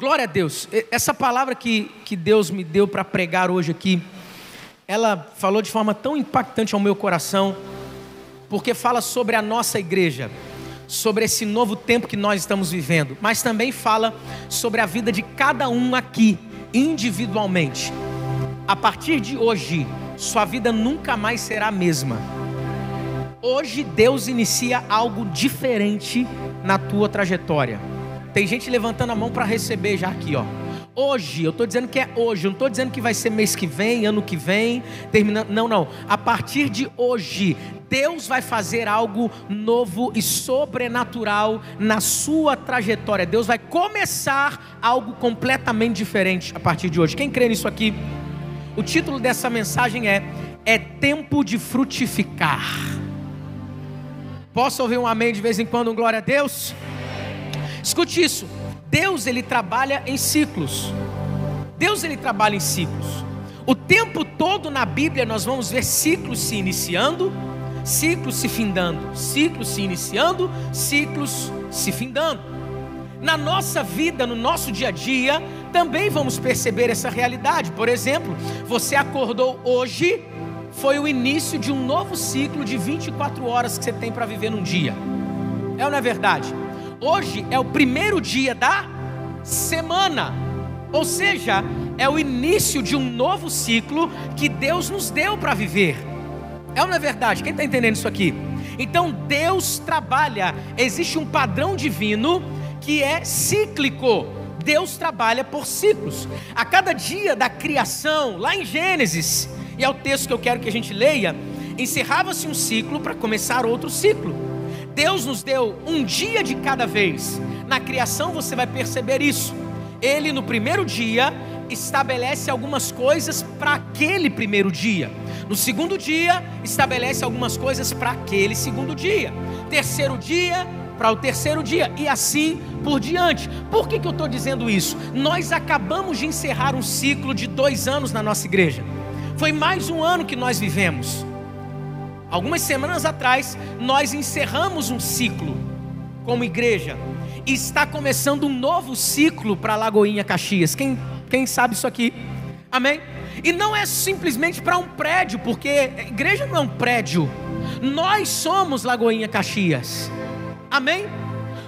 Glória a Deus. Essa palavra que, que Deus me deu para pregar hoje aqui, ela falou de forma tão impactante ao meu coração, porque fala sobre a nossa igreja, sobre esse novo tempo que nós estamos vivendo, mas também fala sobre a vida de cada um aqui, individualmente. A partir de hoje, sua vida nunca mais será a mesma. Hoje Deus inicia algo diferente na tua trajetória. Tem gente levantando a mão para receber já aqui, ó. Hoje, eu estou dizendo que é hoje, eu não estou dizendo que vai ser mês que vem, ano que vem, terminando. Não, não. A partir de hoje, Deus vai fazer algo novo e sobrenatural na sua trajetória. Deus vai começar algo completamente diferente a partir de hoje. Quem crê nisso aqui? O título dessa mensagem é É tempo de frutificar. Posso ouvir um amém de vez em quando, um glória a Deus? Escute isso. Deus ele trabalha em ciclos. Deus ele trabalha em ciclos. O tempo todo na Bíblia nós vamos ver ciclos se iniciando, ciclos se findando, ciclos se iniciando, ciclos se findando. Na nossa vida, no nosso dia a dia, também vamos perceber essa realidade. Por exemplo, você acordou hoje, foi o início de um novo ciclo de 24 horas que você tem para viver num dia. É ou não é verdade? Hoje é o primeiro dia da semana, ou seja, é o início de um novo ciclo que Deus nos deu para viver. É não é verdade? Quem está entendendo isso aqui? Então Deus trabalha, existe um padrão divino que é cíclico. Deus trabalha por ciclos. A cada dia da criação, lá em Gênesis, e é o texto que eu quero que a gente leia, encerrava-se um ciclo para começar outro ciclo. Deus nos deu um dia de cada vez. Na criação você vai perceber isso. Ele no primeiro dia estabelece algumas coisas para aquele primeiro dia. No segundo dia, estabelece algumas coisas para aquele segundo dia. Terceiro dia, para o terceiro dia, e assim por diante. Por que, que eu estou dizendo isso? Nós acabamos de encerrar um ciclo de dois anos na nossa igreja. Foi mais um ano que nós vivemos. Algumas semanas atrás, nós encerramos um ciclo como igreja e está começando um novo ciclo para Lagoinha Caxias. Quem, quem sabe isso aqui? Amém? E não é simplesmente para um prédio, porque igreja não é um prédio. Nós somos Lagoinha Caxias. Amém?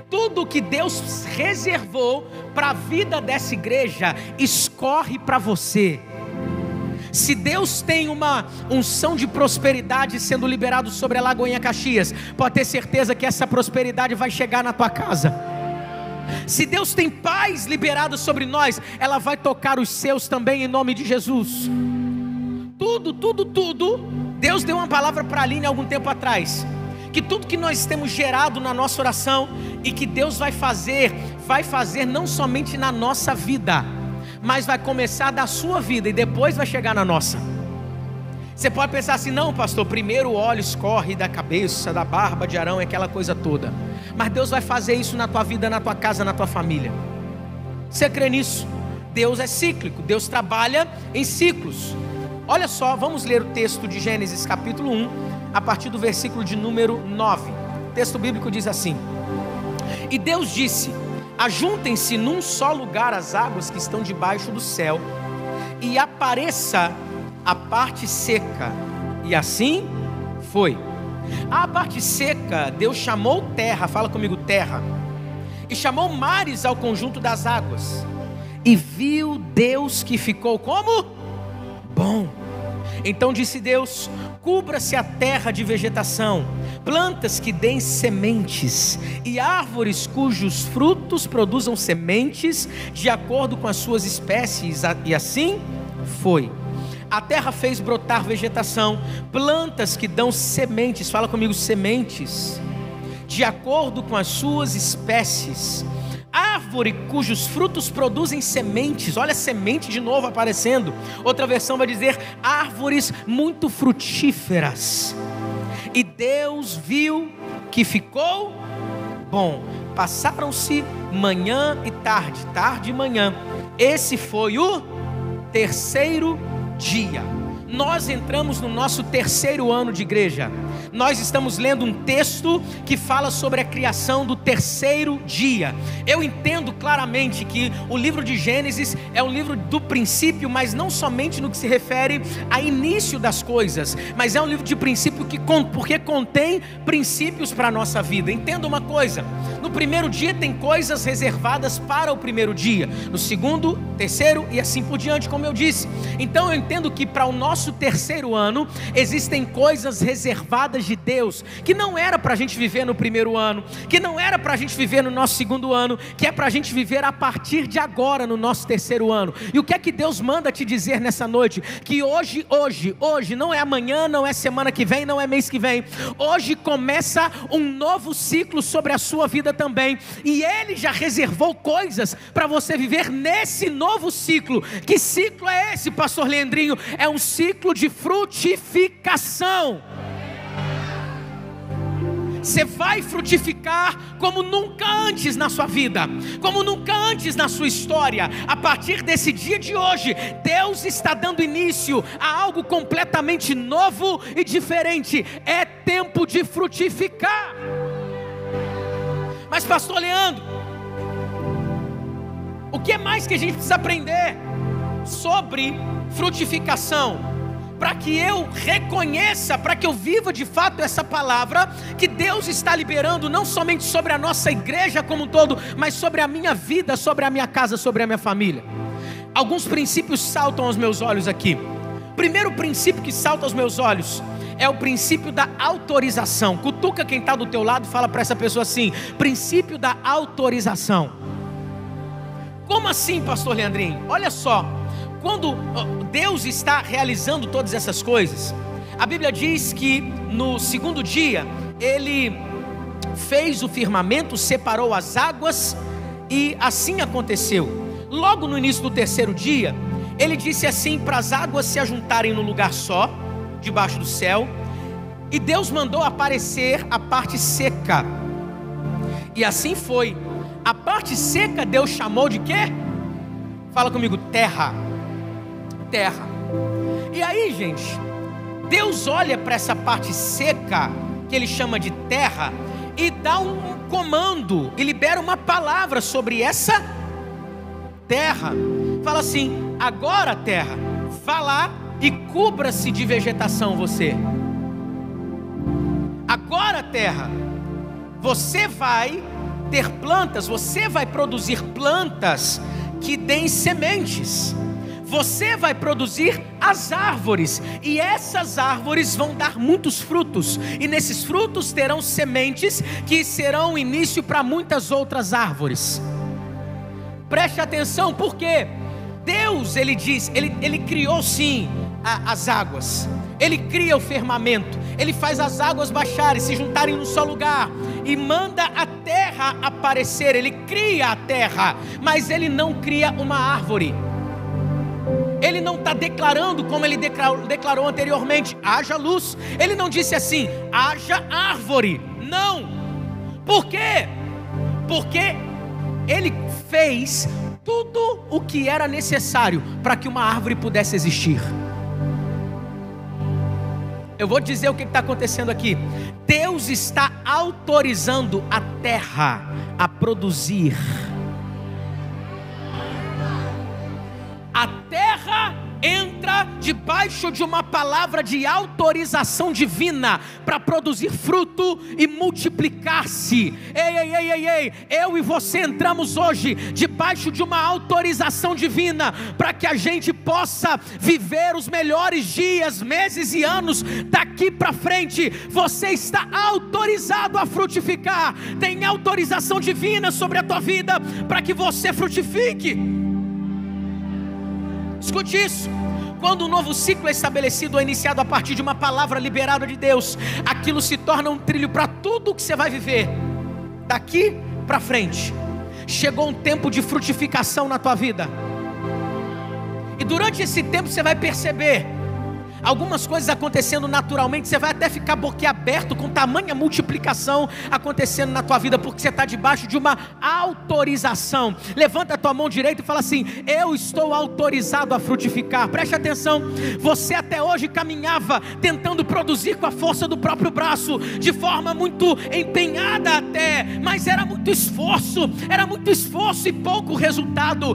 Tudo que Deus reservou para a vida dessa igreja escorre para você. Se Deus tem uma unção de prosperidade sendo liberado sobre a Lagoinha Caxias, pode ter certeza que essa prosperidade vai chegar na tua casa. Se Deus tem paz liberada sobre nós, ela vai tocar os seus também em nome de Jesus. Tudo, tudo, tudo. Deus deu uma palavra para a Aline algum tempo atrás. Que tudo que nós temos gerado na nossa oração e que Deus vai fazer, vai fazer não somente na nossa vida, mas vai começar da sua vida e depois vai chegar na nossa. Você pode pensar assim, não, pastor, primeiro o óleo escorre da cabeça, da barba de Arão, é aquela coisa toda. Mas Deus vai fazer isso na tua vida, na tua casa, na tua família. Você crê nisso? Deus é cíclico, Deus trabalha em ciclos. Olha só, vamos ler o texto de Gênesis capítulo 1, a partir do versículo de número 9. O texto bíblico diz assim: E Deus disse: Ajuntem-se num só lugar as águas que estão debaixo do céu, e apareça a parte seca. E assim foi. A parte seca, Deus chamou terra, fala comigo, terra, e chamou mares ao conjunto das águas. E viu Deus que ficou como? Bom. Então disse Deus: cubra-se a terra de vegetação plantas que deem sementes e árvores cujos frutos produzam sementes de acordo com as suas espécies, e assim foi. A terra fez brotar vegetação, plantas que dão sementes, fala comigo, sementes, de acordo com as suas espécies árvore cujos frutos produzem sementes, olha semente de novo aparecendo. Outra versão vai dizer árvores muito frutíferas. E Deus viu que ficou bom. Passaram-se manhã e tarde, tarde e manhã. Esse foi o terceiro dia. Nós entramos no nosso terceiro ano de igreja. Nós estamos lendo um texto que fala sobre a criação do terceiro dia. Eu entendo claramente que o livro de Gênesis é um livro do princípio, mas não somente no que se refere a início das coisas, mas é um livro de princípio que porque contém princípios para a nossa vida. Entenda uma coisa: no primeiro dia tem coisas reservadas para o primeiro dia, no segundo, terceiro e assim por diante, como eu disse. Então eu entendo que para o nosso terceiro ano existem coisas reservadas de Deus que não era para a gente viver no primeiro ano, que não era para a gente viver no nosso segundo ano, que é para a gente viver a partir de agora no nosso terceiro ano. E o que é que Deus manda te dizer nessa noite? Que hoje, hoje, hoje, não é amanhã, não é semana que vem, não é mês que vem. Hoje começa um novo ciclo sobre a sua vida também. E Ele já reservou coisas para você viver nesse novo ciclo. Que ciclo é esse, Pastor Leandrinho? É um ciclo de frutificação. Você vai frutificar como nunca antes na sua vida, como nunca antes na sua história. A partir desse dia de hoje, Deus está dando início a algo completamente novo e diferente. É tempo de frutificar. Mas, Pastor Leandro, o que mais que a gente precisa aprender sobre frutificação? Para que eu reconheça, para que eu viva de fato essa palavra que Deus está liberando, não somente sobre a nossa igreja como um todo, mas sobre a minha vida, sobre a minha casa, sobre a minha família. Alguns princípios saltam aos meus olhos aqui. Primeiro princípio que salta aos meus olhos é o princípio da autorização. Cutuca quem está do teu lado, fala para essa pessoa assim: princípio da autorização. Como assim, Pastor Leandrinho? Olha só, quando Deus está realizando todas essas coisas, a Bíblia diz que no segundo dia ele fez o firmamento, separou as águas e assim aconteceu. Logo no início do terceiro dia, ele disse assim para as águas se ajuntarem no lugar só, debaixo do céu, e Deus mandou aparecer a parte seca. E assim foi. A parte seca Deus chamou de quê? Fala comigo, terra terra. E aí, gente, Deus olha para essa parte seca, que ele chama de terra, e dá um comando, e libera uma palavra sobre essa terra. Fala assim: agora, terra, vá lá e cubra-se de vegetação você. Agora, terra, você vai ter plantas, você vai produzir plantas que deem sementes você vai produzir as árvores, e essas árvores vão dar muitos frutos, e nesses frutos terão sementes que serão início para muitas outras árvores. Preste atenção, porque Deus, ele diz, ele, ele criou sim a, as águas, ele cria o firmamento, ele faz as águas baixarem, se juntarem num só lugar, e manda a terra aparecer, ele cria a terra, mas ele não cria uma árvore. Ele não está declarando como ele declarou, anteriormente: haja luz. Ele não disse assim: haja árvore. Não. Por quê? Porque ele fez tudo o que era necessário para que uma árvore pudesse existir. Eu vou dizer o que está acontecendo aqui. Deus está autorizando a terra a produzir a terra entra debaixo de uma palavra de autorização divina para produzir fruto e multiplicar-se. Ei, ei, ei, ei, ei, eu e você entramos hoje debaixo de uma autorização divina para que a gente possa viver os melhores dias, meses e anos daqui para frente. Você está autorizado a frutificar, tem autorização divina sobre a tua vida para que você frutifique. Escute isso. Quando um novo ciclo é estabelecido ou é iniciado a partir de uma palavra liberada de Deus, aquilo se torna um trilho para tudo que você vai viver daqui para frente. Chegou um tempo de frutificação na tua vida. E durante esse tempo você vai perceber algumas coisas acontecendo naturalmente, você vai até ficar boquiaberto com tamanha multiplicação acontecendo na tua vida, porque você está debaixo de uma autorização. Levanta a tua mão direita e fala assim: Eu estou autorizado a frutificar. Preste atenção, você até hoje caminhava tentando produzir com a força do próprio braço, de forma muito empenhada até, mas era muito esforço, era muito esforço e pouco resultado,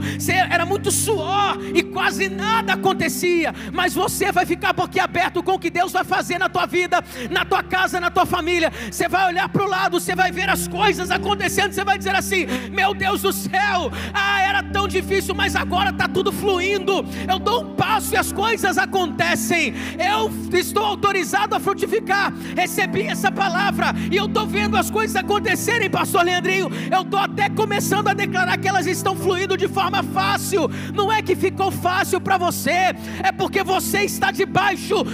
era muito suor e quase nada acontecia, mas você vai ficar boquiaberto com o que Deus vai fazer na tua vida, na tua casa, na tua família. Você vai olhar para o lado, você vai ver as coisas acontecendo, você vai dizer assim: Meu Deus do céu, ah, era tão difícil, mas agora está tudo fluindo. Eu dou um passo e as coisas acontecem. Eu estou autorizado a frutificar. Recebi essa palavra e eu estou vendo as coisas acontecerem, Pastor Leandrinho. Eu estou até começando a declarar que elas estão fluindo de forma fácil. Não é que ficou fácil para você, é porque você está debaixo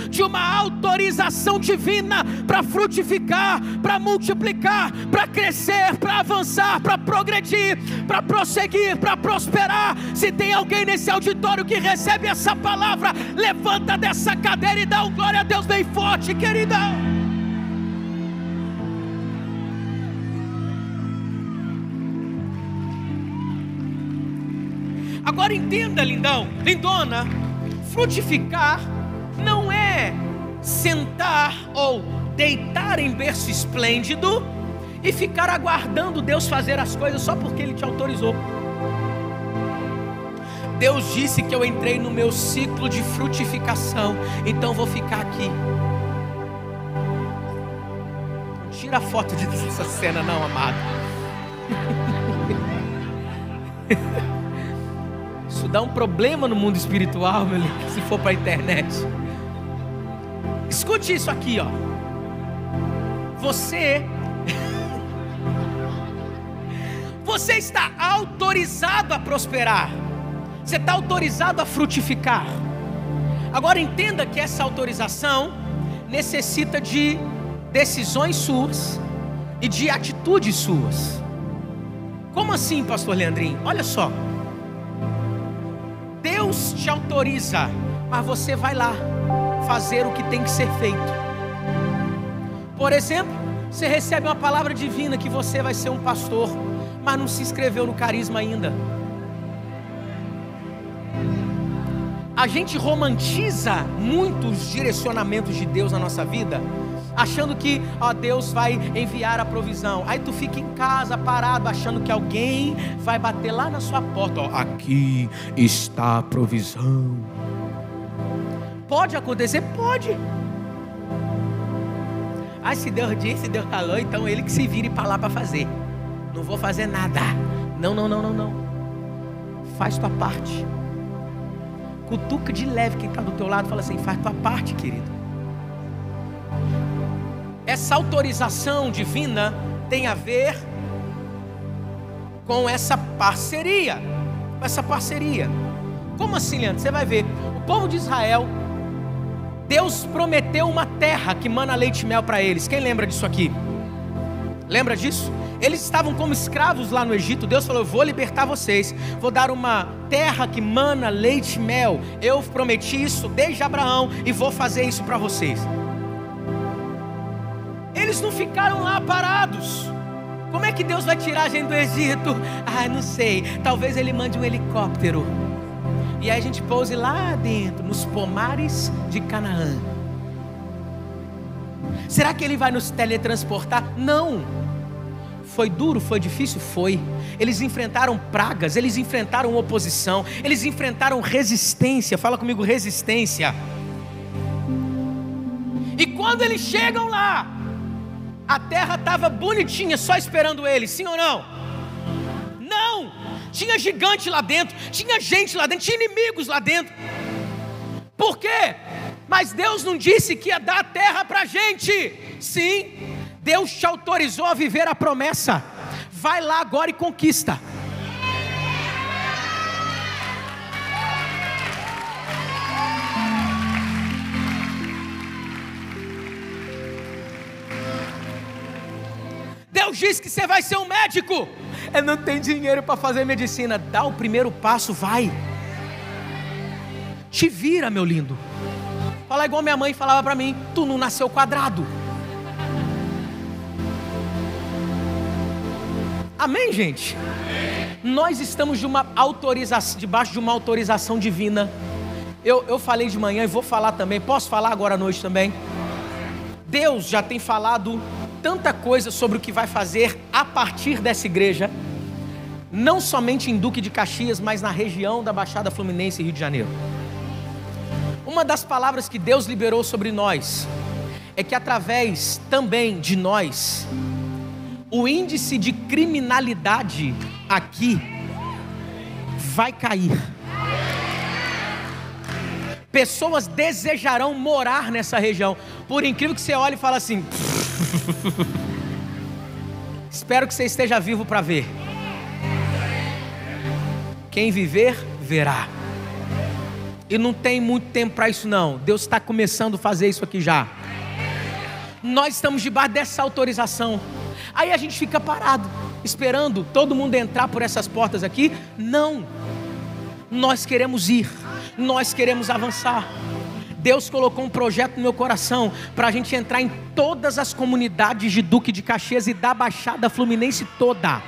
de uma autorização divina para frutificar, para multiplicar, para crescer, para avançar, para progredir, para prosseguir, para prosperar. Se tem alguém nesse auditório que recebe essa palavra, levanta dessa cadeira e dá um glória a Deus bem forte, querida. Agora entenda, lindão, lindona, frutificar sentar ou deitar em berço esplêndido e ficar aguardando Deus fazer as coisas só porque Ele te autorizou. Deus disse que eu entrei no meu ciclo de frutificação, então vou ficar aqui. Tira a foto dessa cena, não, amado. Isso dá um problema no mundo espiritual, meu lindo, se for para a internet. Escute isso aqui, ó. Você Você está autorizado a prosperar. Você está autorizado a frutificar. Agora entenda que essa autorização necessita de decisões suas e de atitudes suas. Como assim, pastor Leandrinho? Olha só. Deus te autoriza, mas você vai lá fazer o que tem que ser feito. Por exemplo, você recebe uma palavra divina que você vai ser um pastor, mas não se inscreveu no carisma ainda. A gente romantiza muitos direcionamentos de Deus na nossa vida, achando que ó, Deus vai enviar a provisão. Aí tu fica em casa parado, achando que alguém vai bater lá na sua porta. Ó, aqui está a provisão. Pode acontecer? Pode. Ah, se Deus disse, Deus falou, então ele que se vire para lá para fazer. Não vou fazer nada. Não, não, não, não, não. Faz tua parte. Cutuca de leve quem está do teu lado, fala assim: faz tua parte, querido. Essa autorização divina tem a ver com essa parceria. Com essa parceria. Como assim, Leandro? Você vai ver. O povo de Israel Deus prometeu uma terra que mana leite e mel para eles. Quem lembra disso aqui? Lembra disso? Eles estavam como escravos lá no Egito. Deus falou: Eu vou libertar vocês. Vou dar uma terra que mana leite e mel. Eu prometi isso desde Abraão e vou fazer isso para vocês. Eles não ficaram lá parados. Como é que Deus vai tirar a gente do Egito? Ah, não sei. Talvez Ele mande um helicóptero e aí a gente pouse lá dentro, nos pomares de Canaã. Será que ele vai nos teletransportar? Não. Foi duro, foi difícil? Foi. Eles enfrentaram pragas, eles enfrentaram oposição, eles enfrentaram resistência. Fala comigo, resistência. E quando eles chegam lá, a terra estava bonitinha, só esperando eles, sim ou não? Tinha gigante lá dentro, tinha gente lá dentro, tinha inimigos lá dentro. Por quê? Mas Deus não disse que ia dar a terra para a gente. Sim, Deus te autorizou a viver a promessa. Vai lá agora e conquista. Deus disse que você vai ser um médico. Eu não tenho dinheiro para fazer medicina. Dá o primeiro passo, vai. Te vira, meu lindo. Falar igual minha mãe falava para mim: tu não nasceu quadrado. Amém, gente? Nós estamos de uma autorização, debaixo de uma autorização divina. Eu, eu falei de manhã e vou falar também. Posso falar agora à noite também? Deus já tem falado tanta coisa sobre o que vai fazer a partir dessa igreja, não somente em Duque de Caxias, mas na região da Baixada Fluminense e Rio de Janeiro. Uma das palavras que Deus liberou sobre nós é que através também de nós, o índice de criminalidade aqui vai cair. Pessoas desejarão morar nessa região. Por incrível que você olhe e fale assim. Espero que você esteja vivo para ver. Quem viver, verá. E não tem muito tempo para isso, não. Deus está começando a fazer isso aqui já. Nós estamos debaixo dessa autorização. Aí a gente fica parado, esperando todo mundo entrar por essas portas aqui. Não. Nós queremos ir, nós queremos avançar. Deus colocou um projeto no meu coração para a gente entrar em todas as comunidades de Duque de Caxias e da Baixada Fluminense toda.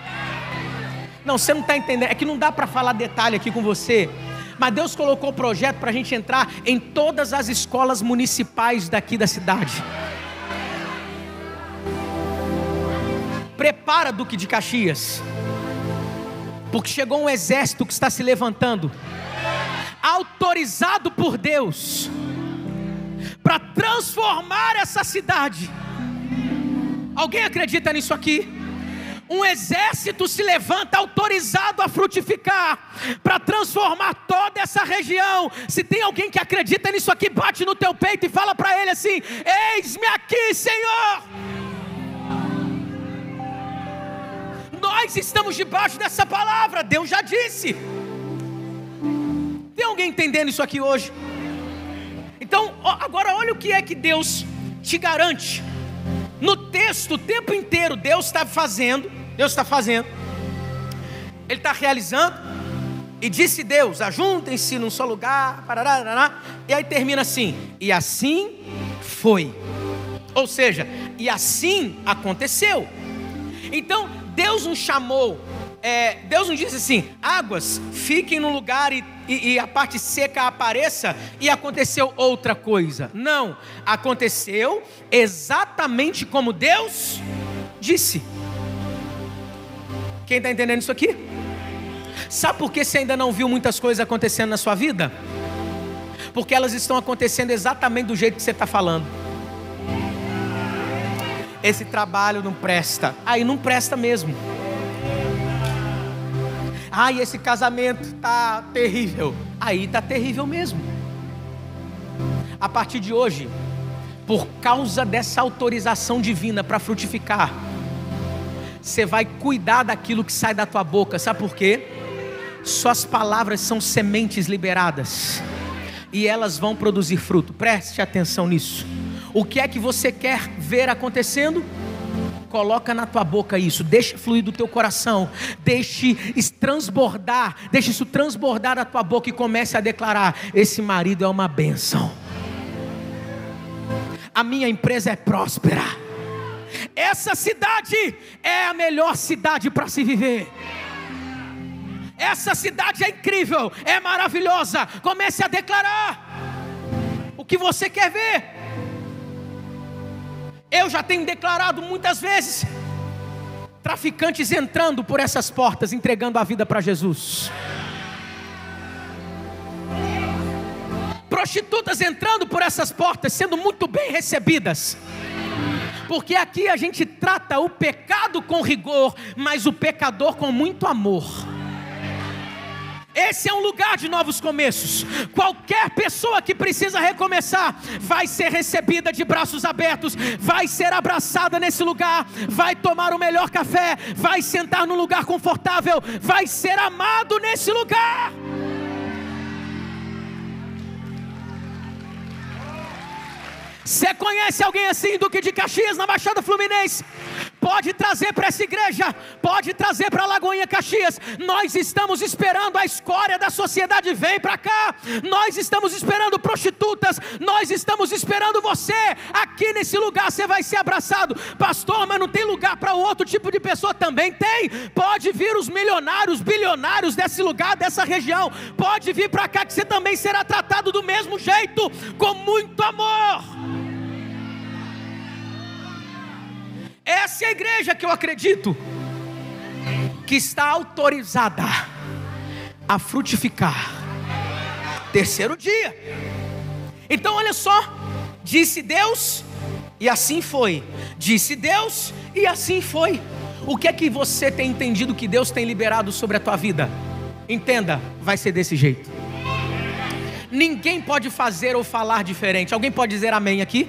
Não, você não está entendendo. É que não dá para falar detalhe aqui com você. Mas Deus colocou o projeto para a gente entrar em todas as escolas municipais daqui da cidade. Prepara, Duque de Caxias, porque chegou um exército que está se levantando, autorizado por Deus, para transformar essa cidade. Alguém acredita nisso aqui? Um exército se levanta autorizado a frutificar, para transformar toda essa região. Se tem alguém que acredita nisso aqui, bate no teu peito e fala para ele assim: Eis-me aqui, Senhor. Nós estamos debaixo dessa palavra, Deus já disse. Tem alguém entendendo isso aqui hoje? Então, agora olha o que é que Deus te garante. No texto, o tempo inteiro, Deus está fazendo, Deus está fazendo, Ele está realizando, e disse Deus: ajuntem-se num só lugar, parará, parará, e aí termina assim, e assim foi. Ou seja, e assim aconteceu. Então, Deus nos chamou, é, Deus nos disse assim: águas, fiquem no lugar e, e, e, a parte seca apareça, e aconteceu outra coisa. Não, aconteceu exatamente como Deus disse. Quem está entendendo isso aqui? Sabe por que você ainda não viu muitas coisas acontecendo na sua vida? Porque elas estão acontecendo exatamente do jeito que você está falando esse trabalho não presta. Aí não presta mesmo. Ai, esse casamento tá terrível. Aí tá terrível mesmo. A partir de hoje, por causa dessa autorização divina para frutificar, você vai cuidar daquilo que sai da tua boca. Sabe por quê? Suas palavras são sementes liberadas e elas vão produzir fruto. Preste atenção nisso. O que é que você quer ver acontecendo? Coloca na tua boca isso, deixa fluir do teu coração, deixe transbordar, deixe isso transbordar da tua boca e comece a declarar: esse marido é uma bênção. A minha empresa é próspera. Essa cidade é a melhor cidade para se viver. Essa cidade é incrível, é maravilhosa. Comece a declarar o que você quer ver. Eu já tenho declarado muitas vezes traficantes entrando por essas portas, entregando a vida para Jesus. Prostitutas entrando por essas portas, sendo muito bem recebidas. Porque aqui a gente trata o pecado com rigor, mas o pecador com muito amor. Esse é um lugar de novos começos. Qualquer pessoa que precisa recomeçar vai ser recebida de braços abertos, vai ser abraçada nesse lugar, vai tomar o melhor café, vai sentar num lugar confortável, vai ser amado nesse lugar. Você conhece alguém assim, Duque de Caxias, na Baixada Fluminense? Pode trazer para essa igreja, pode trazer para Lagoinha Caxias. Nós estamos esperando a escória da sociedade vem para cá. Nós estamos esperando prostitutas, nós estamos esperando você. Aqui nesse lugar você vai ser abraçado. Pastor, mas não tem lugar para outro tipo de pessoa também tem. Pode vir os milionários, bilionários desse lugar, dessa região. Pode vir para cá que você também será tratado do mesmo jeito, com muito amor. Essa é a igreja que eu acredito que está autorizada a frutificar. Terceiro dia. Então olha só, disse Deus e assim foi. Disse Deus e assim foi. O que é que você tem entendido que Deus tem liberado sobre a tua vida? Entenda, vai ser desse jeito. Ninguém pode fazer ou falar diferente. Alguém pode dizer amém aqui?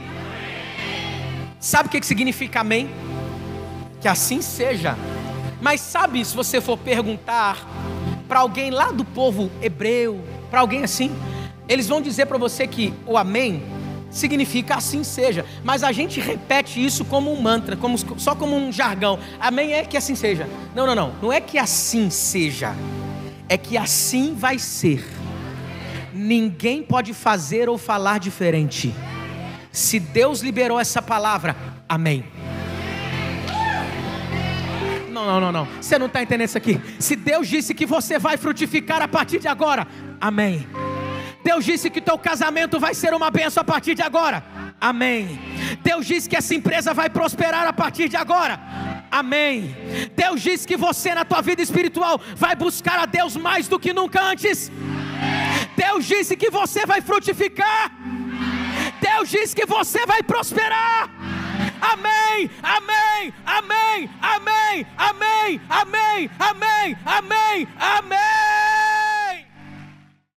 Sabe o que significa amém? Que assim seja. Mas sabe, se você for perguntar para alguém lá do povo hebreu, para alguém assim, eles vão dizer para você que o amém significa assim seja, mas a gente repete isso como um mantra, como, só como um jargão. Amém é que assim seja. Não, não, não, não é que assim seja, é que assim vai ser. Ninguém pode fazer ou falar diferente. Se Deus liberou essa palavra, amém. Não, não, não, não. Você não está entendendo isso aqui. Se Deus disse que você vai frutificar a partir de agora, amém. Deus disse que teu casamento vai ser uma benção a partir de agora, amém. Deus disse que essa empresa vai prosperar a partir de agora, amém. Deus disse que você na tua vida espiritual vai buscar a Deus mais do que nunca antes. Deus disse que você vai frutificar. Deus diz que você vai prosperar. Amém, amém, amém, amém, amém, amém, amém, amém, amém.